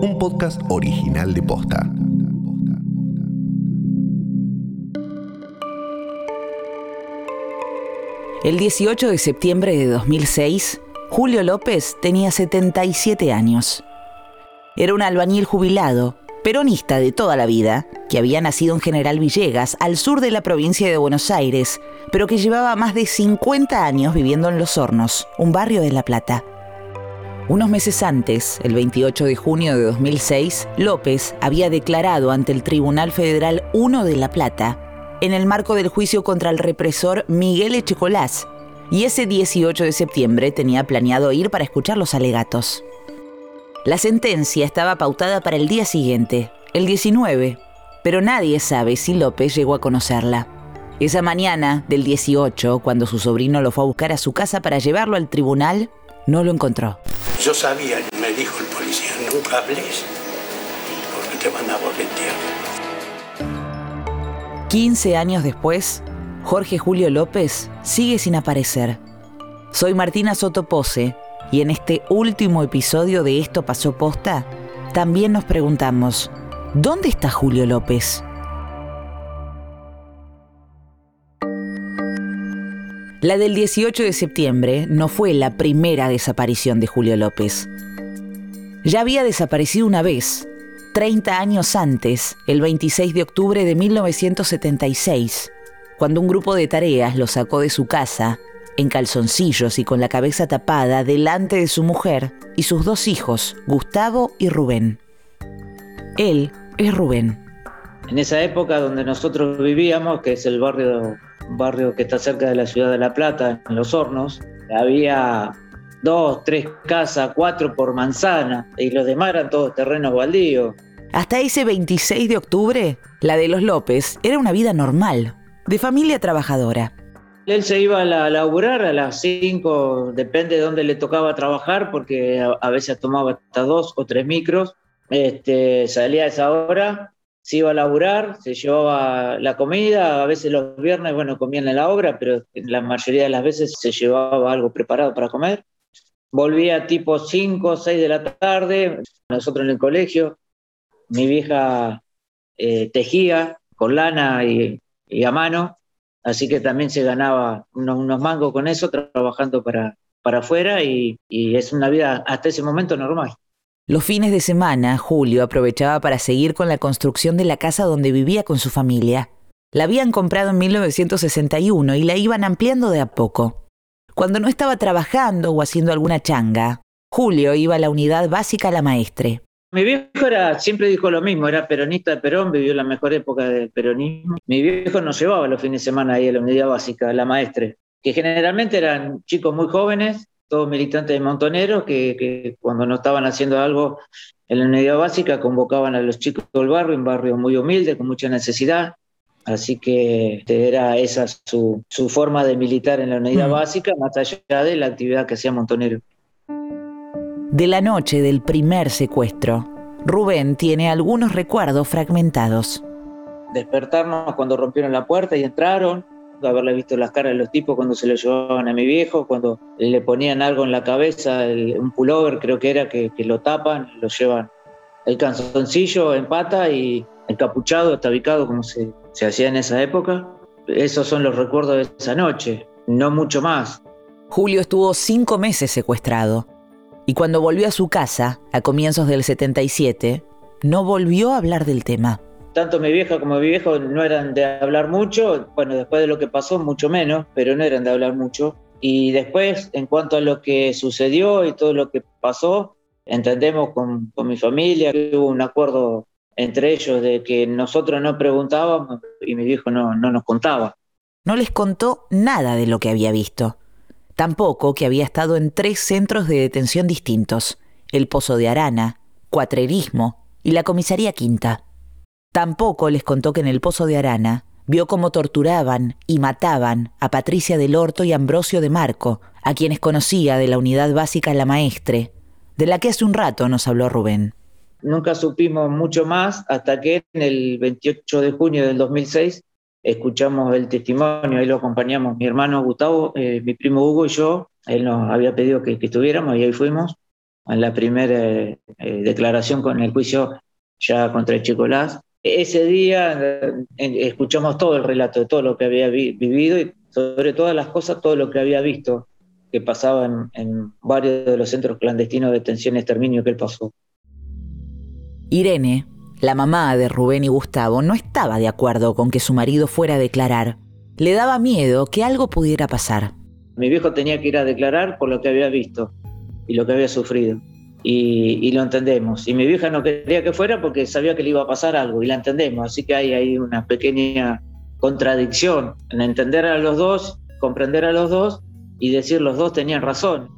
un podcast original de Posta. El 18 de septiembre de 2006, Julio López tenía 77 años. Era un albañil jubilado, peronista de toda la vida, que había nacido en General Villegas, al sur de la provincia de Buenos Aires, pero que llevaba más de 50 años viviendo en Los Hornos, un barrio de La Plata. Unos meses antes, el 28 de junio de 2006, López había declarado ante el Tribunal Federal 1 de La Plata en el marco del juicio contra el represor Miguel Echecolás, y ese 18 de septiembre tenía planeado ir para escuchar los alegatos. La sentencia estaba pautada para el día siguiente, el 19, pero nadie sabe si López llegó a conocerla. Esa mañana del 18, cuando su sobrino lo fue a buscar a su casa para llevarlo al tribunal, no lo encontró. Yo sabía, me dijo el policía, nunca hables porque te van a boletear. 15 años después, Jorge Julio López sigue sin aparecer. Soy Martina Sotopose y en este último episodio de Esto pasó posta, también nos preguntamos, ¿dónde está Julio López? La del 18 de septiembre no fue la primera desaparición de Julio López. Ya había desaparecido una vez, 30 años antes, el 26 de octubre de 1976, cuando un grupo de tareas lo sacó de su casa, en calzoncillos y con la cabeza tapada, delante de su mujer y sus dos hijos, Gustavo y Rubén. Él es Rubén. En esa época donde nosotros vivíamos, que es el barrio, barrio que está cerca de la ciudad de La Plata, en Los Hornos, había dos, tres casas, cuatro por manzana, y los demás eran todos terrenos baldíos. Hasta ese 26 de octubre, la de los López era una vida normal, de familia trabajadora. Él se iba a, laburar a las 5, depende de dónde le tocaba trabajar, porque a, veces tomaba hasta dos o tres micros. Este, salía a esa hora, se iba a laburar, se llevaba la comida, a veces los viernes, bueno, comían en la obra, pero la mayoría de las veces se llevaba algo preparado para comer. Volvía tipo 5 o 6 de la tarde, nosotros en el colegio, mi vieja eh, tejía con lana y, a mano, así que también se ganaba unos, mangos con eso, trabajando para, para afuera y es una vida hasta ese momento normal. Los fines de semana, Julio aprovechaba para seguir con la construcción de la casa donde vivía con su familia. La habían comprado en 1961 y la iban ampliando de a poco. Cuando no estaba trabajando o haciendo alguna changa, Julio iba a la unidad básica La Maestre. Mi viejo era, siempre dijo lo mismo, era peronista de Perón, vivió la mejor época del peronismo. Mi viejo nos llevaba los fines de semana ahí a la unidad básica, la maestre, que generalmente eran chicos muy jóvenes, todos militantes de Montoneros, que, cuando no estaban haciendo algo en la unidad básica convocaban a los chicos del barrio, un barrio muy humilde, con mucha necesidad. Así que era esa su, su forma de militar en la unidad mm. básica, más allá de la actividad que hacía Montonero. De la noche del primer secuestro, Rubén tiene algunos recuerdos fragmentados. Despertarnos cuando rompieron la puerta y entraron, haberle visto las caras de los tipos cuando se lo llevaban a mi viejo, cuando le ponían algo en la cabeza, un pullover creo que era, que, lo tapan, lo llevan el canzoncillo en pata y encapuchado, estabicado como se, se hacía en esa época. Esos son los recuerdos de esa noche, no mucho más. Julio estuvo cinco meses secuestrado y cuando volvió a su casa, a comienzos del 77, no volvió a hablar del tema. Tanto mi vieja como mi viejo no eran de hablar mucho, bueno, después de lo que pasó, mucho menos, pero no eran de hablar mucho. Y después, en cuanto a lo que sucedió y todo lo que pasó, entendemos con, mi familia que hubo un acuerdo entre ellos de que nosotros no preguntábamos y mi viejo no, no nos contaba. No les contó nada de lo que había visto. Tampoco que había estado en tres centros de detención distintos, el Pozo de Arana, Cuatrerismo y la Comisaría Quinta. Tampoco les contó que en el Pozo de Arana vio cómo torturaban y mataban a Patricia del Horto y Ambrosio de Marco, a quienes conocía de la unidad básica La Maestre, de la que hace un rato nos habló Rubén. Nunca supimos mucho más hasta que en el 28 de junio del 2006 escuchamos el testimonio, ahí lo acompañamos mi hermano Gustavo, eh, mi primo Hugo y yo, él nos había pedido que, estuviéramos y ahí fuimos. en la primera eh, declaración con el juicio ya contra el Chicolás. Ese día escuchamos todo el relato de todo lo que había vivido y sobre todas las cosas, todo lo que había visto que pasaba en, en varios de los centros clandestinos de detención y exterminio que él pasó. Irene, la mamá de Rubén y Gustavo, no estaba de acuerdo con que su marido fuera a declarar. Le daba miedo que algo pudiera pasar. Mi viejo tenía que ir a declarar por lo que había visto y lo que había sufrido. Y, lo entendemos. Y mi vieja no quería que fuera porque sabía que le iba a pasar algo y la entendemos. Así que hay ahí una pequeña contradicción en entender a los dos, comprender a los dos y decir los dos tenían razón.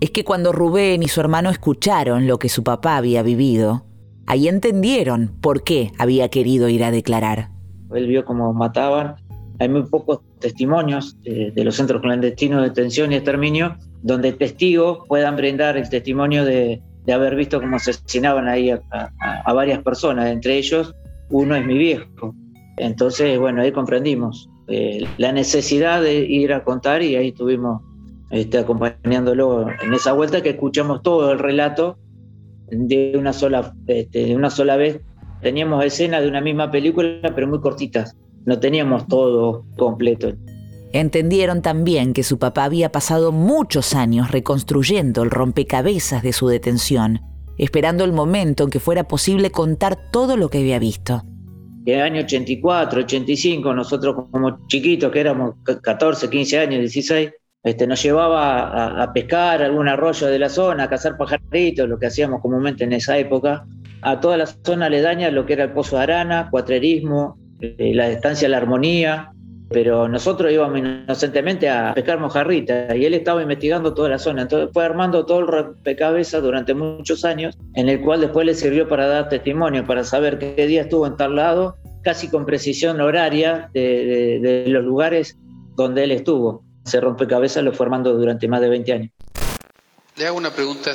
Es que cuando Rubén y su hermano escucharon lo que su papá había vivido, ahí entendieron por qué había querido ir a declarar. Él vio cómo mataban. Hay muy pocos testimonios de, los centros clandestinos de detención y exterminio donde testigos puedan brindar el testimonio de, haber visto cómo asesinaban ahí a, varias personas, entre ellos uno es mi viejo. Entonces, bueno, ahí comprendimos eh, la necesidad de ir a contar y ahí estuvimos este, acompañándolo en esa vuelta que escuchamos todo el relato de una sola, este, de una sola vez. Teníamos escenas de una misma película, pero muy cortitas. No teníamos todo completo. Entendieron también que su papá había pasado muchos años reconstruyendo el rompecabezas de su detención, esperando el momento en que fuera posible contar todo lo que había visto. En el año 84, 85, nosotros como chiquitos, que éramos 14, 15 años, 16, este, nos llevaba a, pescar algún arroyo de la zona, a cazar pajaritos, lo que hacíamos comúnmente en esa época, a toda la zona aledaña, lo que era el Pozo de Arana, Cuatrerismo, eh, la estancia La Armonía, pero nosotros íbamos inocentemente a pescar mojarrita y él estaba investigando toda la zona. Entonces fue armando todo el rompecabezas durante muchos años, en el cual después le sirvió para dar testimonio, para saber qué día estuvo en tal lado, casi con precisión horaria de los lugares donde él estuvo ese rompecabezas lo fue armando durante más de 20 años. Le hago una pregunta,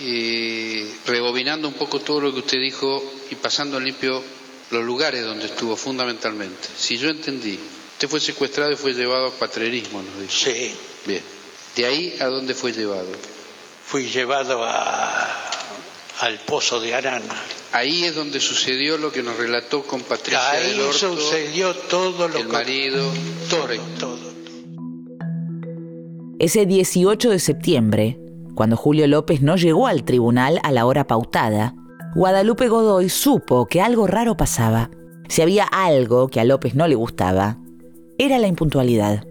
eh, rebobinando un poco todo lo que usted dijo y pasando limpio los lugares donde estuvo fundamentalmente. Si yo entendí, usted fue secuestrado y fue llevado a patrerismo, nos dijo. Sí. Bien. ¿De ahí a dónde fue llevado? Fui llevado a, al Pozo de Arana. Ahí es donde sucedió lo que nos relató con Patricia Ahí sucedió todo lo el marido, todo, todo. Ese 18 de septiembre, cuando Julio López no llegó al tribunal a la hora pautada, Guadalupe Godoy supo que algo raro pasaba. Si había algo que a López no le gustaba, era la impuntualidad.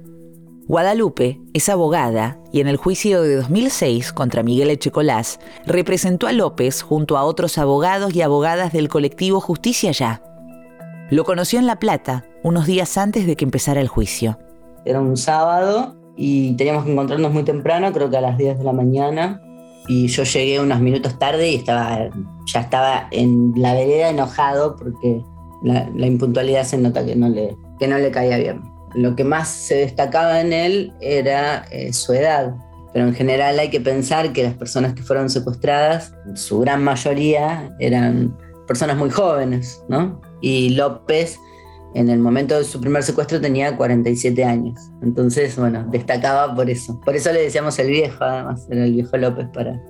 Guadalupe es abogada y en el juicio de 2006 contra Miguel Echecolás representó a López junto a otros abogados y abogadas del colectivo Justicia Ya. Lo conoció en La Plata unos días antes de que empezara el juicio. Era un sábado y teníamos que encontrarnos muy temprano, creo que a las 10 de la mañana. Y yo llegué unos minutos tarde y estaba, ya estaba en la vereda enojado porque la, impuntualidad se nota que no, le, que no le caía bien. Lo que más se destacaba en él era eh, su edad, pero en general hay que pensar que las personas que fueron secuestradas, su gran mayoría eran personas muy jóvenes, ¿no? Y López en el momento de su primer secuestro tenía 47 años. Entonces, bueno, destacaba por eso. Por eso le decíamos el viejo, además, era el viejo López para,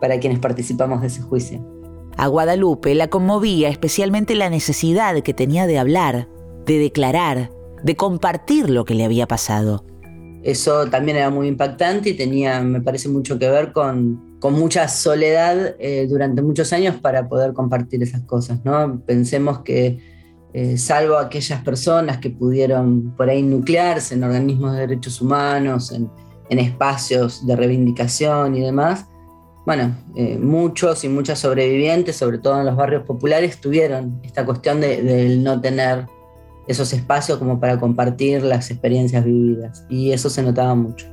para quienes participamos de ese juicio. A Guadalupe la conmovía especialmente la necesidad que tenía de hablar, de declarar, de compartir lo que le había pasado. Eso también era muy impactante y tenía, me parece, mucho que ver con, con mucha soledad eh, durante muchos años para poder compartir esas cosas. ¿no? Pensemos que eh, salvo aquellas personas que pudieron por ahí nuclearse en organismos de derechos humanos, en, espacios de reivindicación y demás, bueno, eh, muchos y muchas sobrevivientes, sobre todo en los barrios populares, tuvieron esta cuestión de, no tener esos espacios como para compartir las experiencias vividas. Y eso se notaba mucho.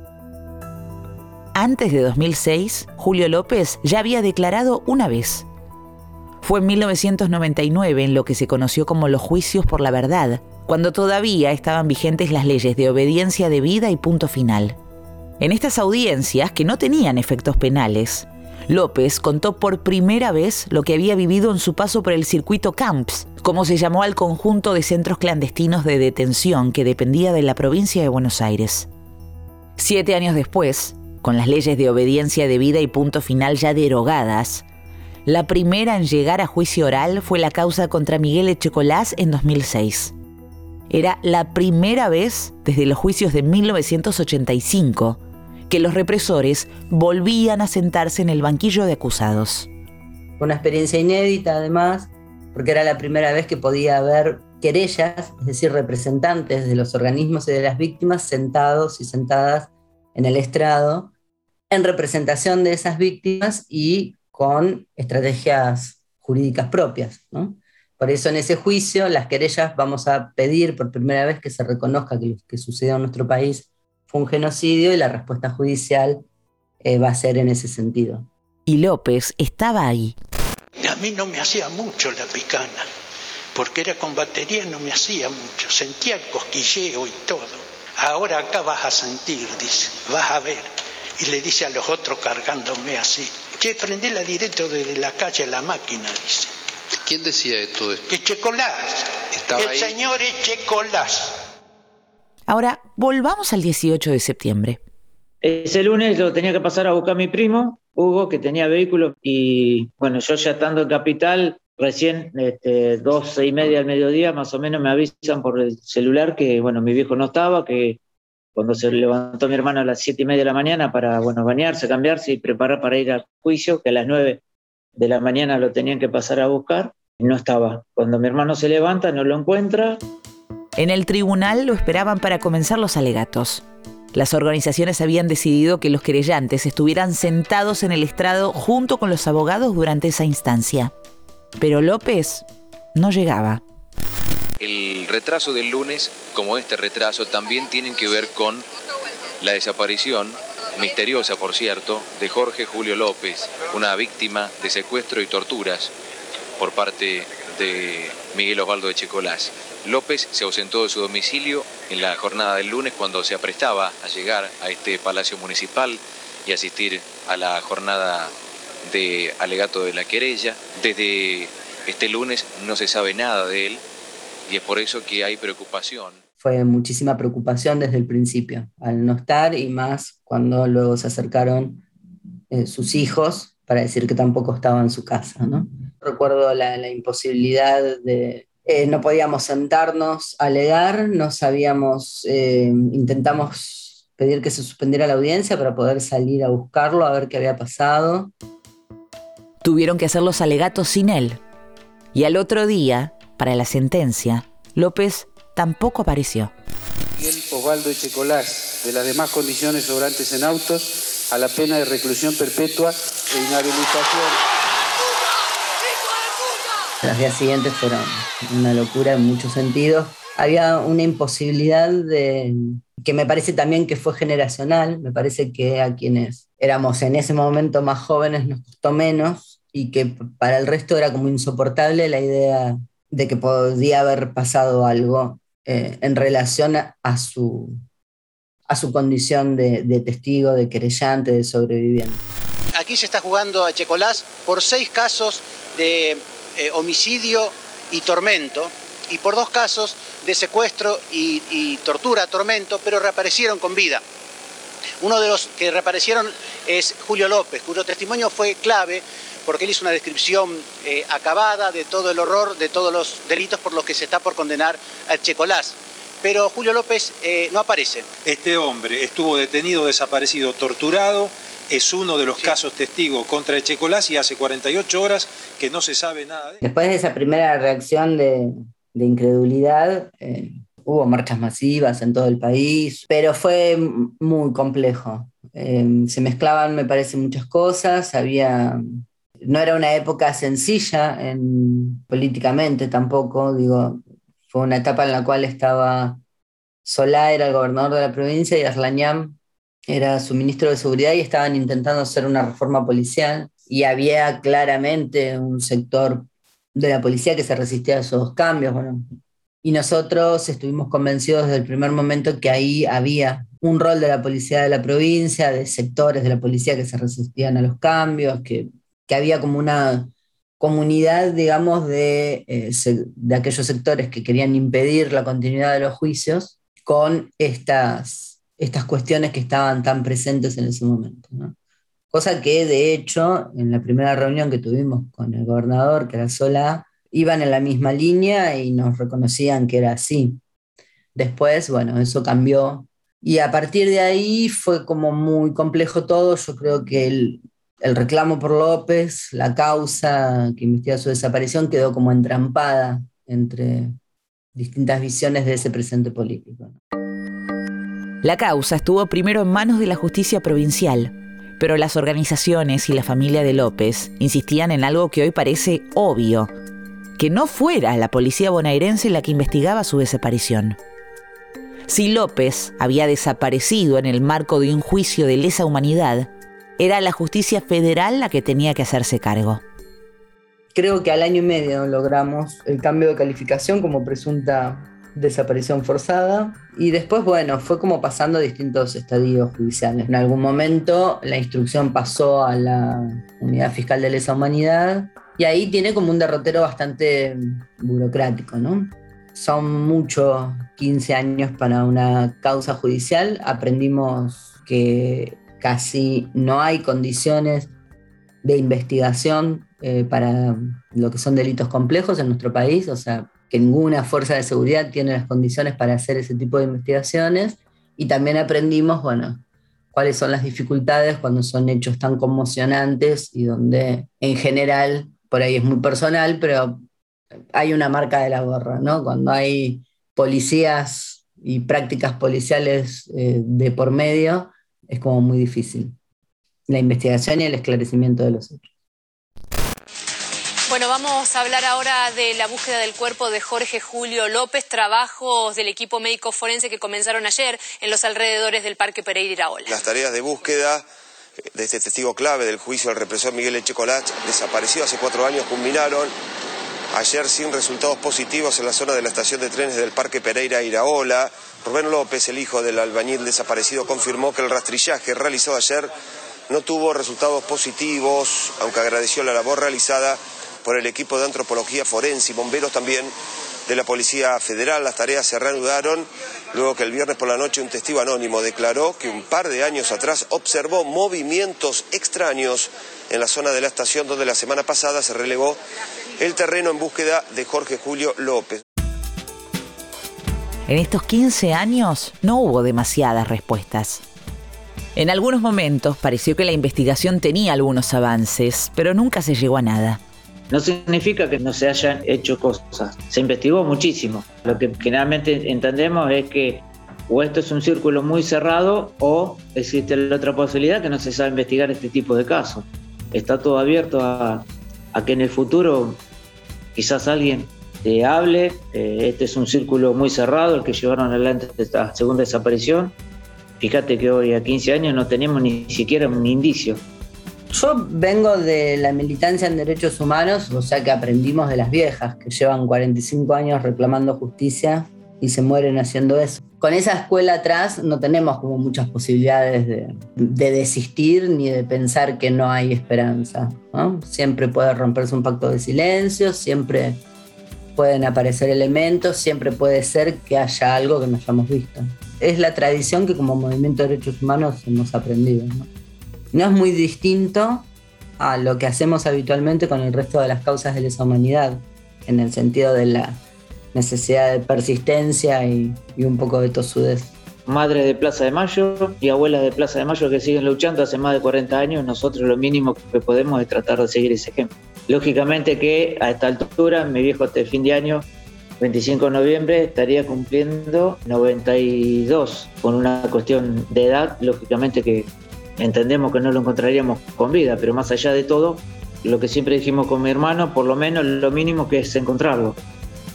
Antes de 2006, Julio López ya había declarado una vez fue en 1999 en lo que se conoció como los juicios por la verdad, cuando todavía estaban vigentes las leyes de obediencia debida y punto final. En estas audiencias, que no tenían efectos penales, López contó por primera vez lo que había vivido en su paso por el circuito Camps, como se llamó al conjunto de centros clandestinos de detención que dependía de la provincia de Buenos Aires. Siete años después, con las leyes de obediencia debida y punto final ya derogadas, la primera en llegar a juicio oral fue la causa contra Miguel Echecolás en 2006. Era la primera vez desde los juicios de 1985 que los represores volvían a sentarse en el banquillo de acusados. Una experiencia inédita además, porque era la primera vez que podía haber querellas, es decir, representantes de los organismos y de las víctimas sentados y sentadas en el estrado en representación de esas víctimas y con estrategias jurídicas propias. Por eso en ese juicio las querellas vamos a pedir por primera vez que se reconozca que lo que sucedió en nuestro país fue un genocidio y la respuesta judicial eh, va a ser en ese sentido. Y López estaba ahí. A mí no me hacía mucho la picana, porque era con batería no me hacía mucho, sentía el cosquilleo y todo. Ahora acá vas a sentir, dice, vas a ver. Y le dice a los otros cargándome así, Che, la directo desde la calle a la máquina, dice. ¿Quién decía esto? Echecolás. el señor Echecolás. Ahora, volvamos al 18 de septiembre. Ese lunes lo tenía que pasar a buscar a mi primo, Hugo, que tenía vehículo, y bueno, yo ya estando en Capital, recién este, doce y media al mediodía, más o menos me avisan por el celular que, bueno, mi viejo no estaba, que cuando se levantó mi hermano a las siete y media de la mañana para, bueno, bañarse, cambiarse y preparar para ir al juicio, que a las nueve de la mañana lo tenían que pasar a buscar, no estaba. Cuando mi hermano se levanta, no lo encuentra. En el tribunal lo esperaban para comenzar los alegatos. Las organizaciones habían decidido que los querellantes estuvieran sentados en el estrado junto con los abogados durante esa instancia. Pero López no llegaba. El retraso del lunes, como este retraso, también tienen que ver con la desaparición, misteriosa por cierto, de Jorge Julio López, una víctima de secuestro y torturas por parte de Miguel Osvaldo de Checolás. López se ausentó de su domicilio en la jornada del lunes cuando se aprestaba a llegar a este palacio municipal y asistir a la jornada de alegato de la querella. Desde este lunes no se sabe nada de él, y es por eso que hay preocupación. Fue muchísima preocupación desde el principio, al no estar y más cuando luego se acercaron eh, sus hijos para decir que tampoco estaba en su casa. ¿no? Recuerdo la, imposibilidad de... Eh, no podíamos sentarnos a alegar, no sabíamos, eh, intentamos pedir que se suspendiera la audiencia para poder salir a buscarlo, a ver qué había pasado. Tuvieron que hacer los alegatos sin él. Y al otro día, para la sentencia, López tampoco apareció. Miguel Osvaldo Echecolás, de las demás condiciones sobrantes en autos, a la pena de reclusión perpetua e inhabilitación. Los días siguientes fueron una locura en muchos sentidos. Había una imposibilidad de, que me parece también que fue generacional, me parece que a quienes éramos en ese momento más jóvenes nos costó menos y que para el resto era como insoportable la idea de que podía haber pasado algo eh, en relación a, su, a su condición de, testigo, de querellante, de sobreviviente. Aquí se está jugando a Checolás por seis casos de eh, homicidio y tormento, y por dos casos de secuestro y, tortura, tormento, pero reaparecieron con vida. Uno de los que reaparecieron es Julio López, cuyo testimonio fue clave porque él hizo una descripción eh, acabada de todo el horror, de todos los delitos por los que se está por condenar al Checolás. Pero Julio López eh, no aparece. Este hombre estuvo detenido, desaparecido, torturado, es uno de los casos testigos contra el Checolás y hace 48 horas que no se sabe nada de. Después de esa primera reacción de, incredulidad, eh, hubo marchas masivas en todo el país, pero fue muy complejo. se mezclaban, me parece, muchas cosas, había no era una época sencilla políticamente tampoco, digo, fue una etapa en la cual estaba Solá, era el gobernador de la provincia, y Arlañán era su ministro de Seguridad y estaban intentando hacer una reforma policial y había claramente un sector de la policía que se resistía a esos cambios. Y nosotros estuvimos convencidos desde el primer momento que ahí había un rol de la policía de la provincia, de sectores de la policía que se resistían a los cambios, que que había como una comunidad, digamos, de, eh, de aquellos sectores que querían impedir la continuidad de los juicios con estas estas cuestiones que estaban tan presentes en ese momento. Cosa que de hecho en la primera reunión que tuvimos con el gobernador, que era Sola, iban en la misma línea y nos reconocían que era así. Después, bueno, eso cambió y a partir de ahí fue como muy complejo todo. Yo creo que el, reclamo por López, la causa que investiga su desaparición quedó como entrampada entre distintas visiones de ese presente político. La causa estuvo primero en manos de la justicia provincial, pero las organizaciones y la familia de López insistían en algo que hoy parece obvio, que no fuera la policía bonaerense la que investigaba su desaparición. Si López había desaparecido en el marco de un juicio de lesa humanidad, era la justicia federal la que tenía que hacerse cargo. Creo que al año y medio logramos el cambio de calificación como presunta desaparición forzada y después, bueno, fue como pasando distintos estadios judiciales. En algún momento la instrucción pasó a la Unidad Fiscal de Lesa Humanidad y ahí tiene como un derrotero bastante burocrático, ¿no? Son muchos 15 años para una causa judicial. Aprendimos que casi no hay condiciones de investigación eh, para lo que son delitos complejos en nuestro país, o sea, que ninguna fuerza de seguridad tiene las condiciones para hacer ese tipo de investigaciones. Y también aprendimos, bueno, cuáles son las dificultades cuando son hechos tan conmocionantes y donde en general, por ahí es muy personal, pero hay una marca de la gorra, ¿no? Cuando hay policías y prácticas policiales eh, de por medio, es como muy difícil. La investigación y el esclarecimiento de los hechos. Bueno, vamos a hablar ahora de la búsqueda del cuerpo de Jorge Julio López, trabajos del equipo médico forense que comenzaron ayer en los alrededores del Parque Pereira Iraola. Las tareas de búsqueda de este testigo clave del juicio del represor Miguel Echecolach, desaparecido hace cuatro años, culminaron ayer sin resultados positivos en la zona de la estación de trenes del Parque Pereira Iraola. Rubén López, el hijo del albañil desaparecido, confirmó que el rastrillaje realizado ayer no tuvo resultados positivos, aunque agradeció la labor realizada por el equipo de antropología forense y bomberos también de la Policía Federal. Las tareas se reanudaron luego que el viernes por la noche un testigo anónimo declaró que un par de años atrás observó movimientos extraños en la zona de la estación donde la semana pasada se relevó el terreno en búsqueda de Jorge Julio López. En estos 15 años no hubo demasiadas respuestas. En algunos momentos pareció que la investigación tenía algunos avances, pero nunca se llegó a nada. No significa que no se hayan hecho cosas. Se investigó muchísimo. Lo que generalmente entendemos es que o esto es un círculo muy cerrado o existe la otra posibilidad que no se sabe investigar este tipo de casos. Está todo abierto a, que en el futuro quizás alguien te hable. Eh, este es un círculo muy cerrado el que llevaron adelante esta segunda desaparición. Fíjate que hoy a 15 años no tenemos ni siquiera un indicio. Yo vengo de la militancia en derechos humanos, o sea que aprendimos de las viejas, que llevan 45 años reclamando justicia y se mueren haciendo eso. Con esa escuela atrás no tenemos como muchas posibilidades de, desistir ni de pensar que no hay esperanza. Siempre puede romperse un pacto de silencio, siempre pueden aparecer elementos, siempre puede ser que haya algo que no hayamos visto. Es la tradición que como movimiento de derechos humanos hemos aprendido. No es muy distinto a lo que hacemos habitualmente con el resto de las causas de lesa humanidad, en el sentido de la necesidad de persistencia y, un poco de tosudez. Madre de Plaza de Mayo y abuelas de Plaza de Mayo que siguen luchando hace más de 40 años, nosotros lo mínimo que podemos es tratar de seguir ese ejemplo. Lógicamente que a esta altura, mi viejo este fin de año, 25 de noviembre, estaría cumpliendo 92, con una cuestión de edad, lógicamente que entendemos que no lo encontraríamos con vida, pero más allá de todo, lo que siempre dijimos con mi hermano, por lo menos lo mínimo que es encontrarlo.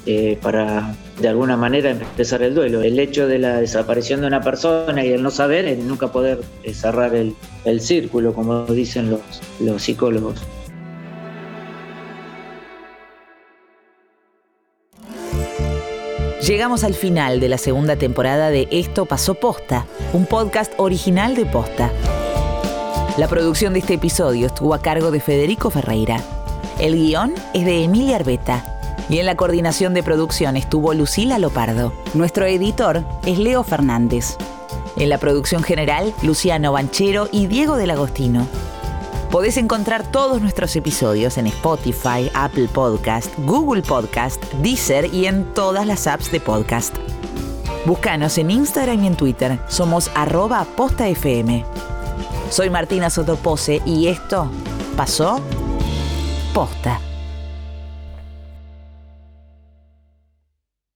Eh, para de alguna manera empezar el duelo. El hecho de la desaparición de una persona y el no saber, el nunca poder eh, cerrar el, círculo, como dicen los psicólogos. Llegamos al final de la segunda temporada de Esto pasó posta, un podcast original de posta. La producción de este episodio estuvo a cargo de Federico Ferreira. El guion es de Emilia Arbeta y en la coordinación de producción estuvo Lucila Lopardo. Nuestro editor es Leo Fernández. En la producción general, Luciano Banchero y Diego del Agostino. Podés encontrar todos nuestros episodios en Spotify, Apple Podcast, Google Podcast, Deezer y en todas las apps de podcast. Búscanos en Instagram y en Twitter. Somos arroba postafm. Soy Martina Sotopose y esto pasó posta.